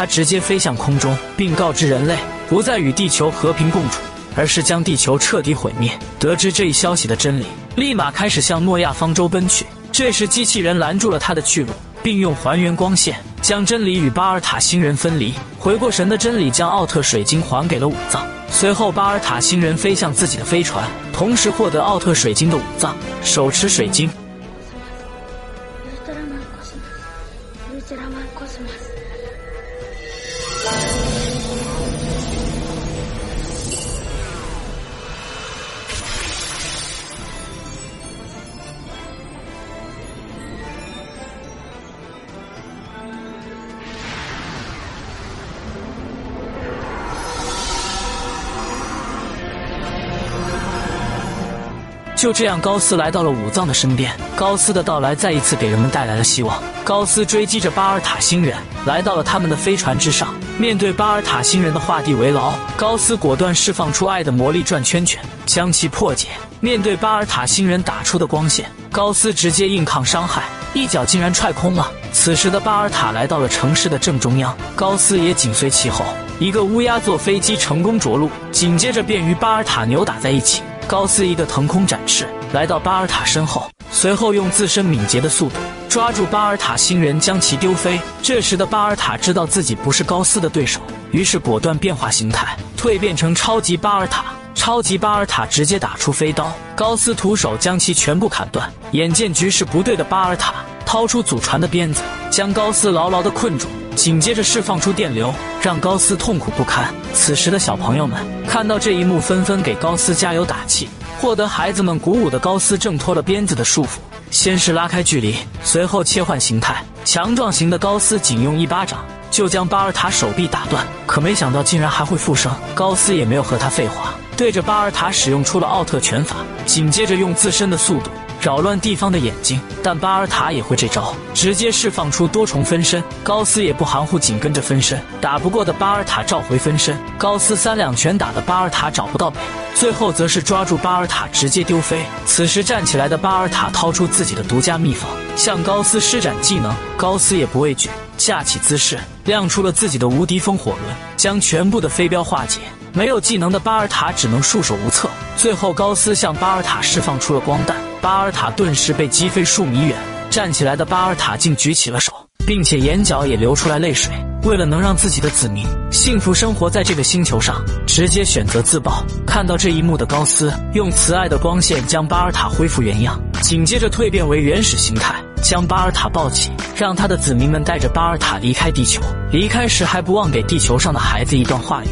他直接飞向空中，并告知人类不再与地球和平共处，而是将地球彻底毁灭。得知这一消息的真理，立马开始向诺亚方舟奔去。这时，机器人拦住了他的去路，并用还原光线将真理与巴尔塔星人分离。回过神的真理将奥特水晶还给了武藏。随后，巴尔塔星人飞向自己的飞船，同时获得奥特水晶的武藏手持水晶。就这样，高斯来到了武藏的身边。高斯的到来再一次给人们带来了希望。高斯追击着巴尔塔星人，来到了他们的飞船之上。面对巴尔塔星人的画地为牢，高斯果断释放出爱的魔力转圈圈，将其破解。面对巴尔塔星人打出的光线，高斯直接硬抗伤害，一脚竟然踹空了。此时的巴尔塔来到了城市的正中央，高斯也紧随其后。一个乌鸦坐飞机成功着陆，紧接着便与巴尔塔扭打在一起。高斯一个腾空展翅，来到巴尔塔身后，随后用自身敏捷的速度抓住巴尔塔星人，将其丢飞。这时的巴尔塔知道自己不是高斯的对手，于是果断变化形态，蜕变成超级巴尔塔。超级巴尔塔直接打出飞刀，高斯徒手将其全部砍断。眼见局势不对的巴尔塔掏出祖传的鞭子，将高斯牢牢的困住。紧接着释放出电流，让高斯痛苦不堪。此时的小朋友们看到这一幕，纷纷给高斯加油打气。获得孩子们鼓舞的高斯挣脱了鞭子的束缚，先是拉开距离，随后切换形态。强壮型的高斯仅用一巴掌就将巴尔塔手臂打断，可没想到竟然还会复生。高斯也没有和他废话，对着巴尔塔使用出了奥特拳法，紧接着用自身的速度。扰乱地方的眼睛，但巴尔塔也会这招，直接释放出多重分身。高斯也不含糊，紧跟着分身，打不过的巴尔塔召回分身。高斯三两拳打的巴尔塔找不到北，最后则是抓住巴尔塔直接丢飞。此时站起来的巴尔塔掏出自己的独家秘方，向高斯施展技能。高斯也不畏惧，架起姿势，亮出了自己的无敌风火轮，将全部的飞镖化解。没有技能的巴尔塔只能束手无策。最后，高斯向巴尔塔释放出了光弹。巴尔塔顿时被击飞数米远，站起来的巴尔塔竟举起了手，并且眼角也流出来泪水。为了能让自己的子民幸福生活在这个星球上，直接选择自爆。看到这一幕的高斯，用慈爱的光线将巴尔塔恢复原样，紧接着蜕变为原始形态，将巴尔塔抱起，让他的子民们带着巴尔塔离开地球。离开时还不忘给地球上的孩子一段话语。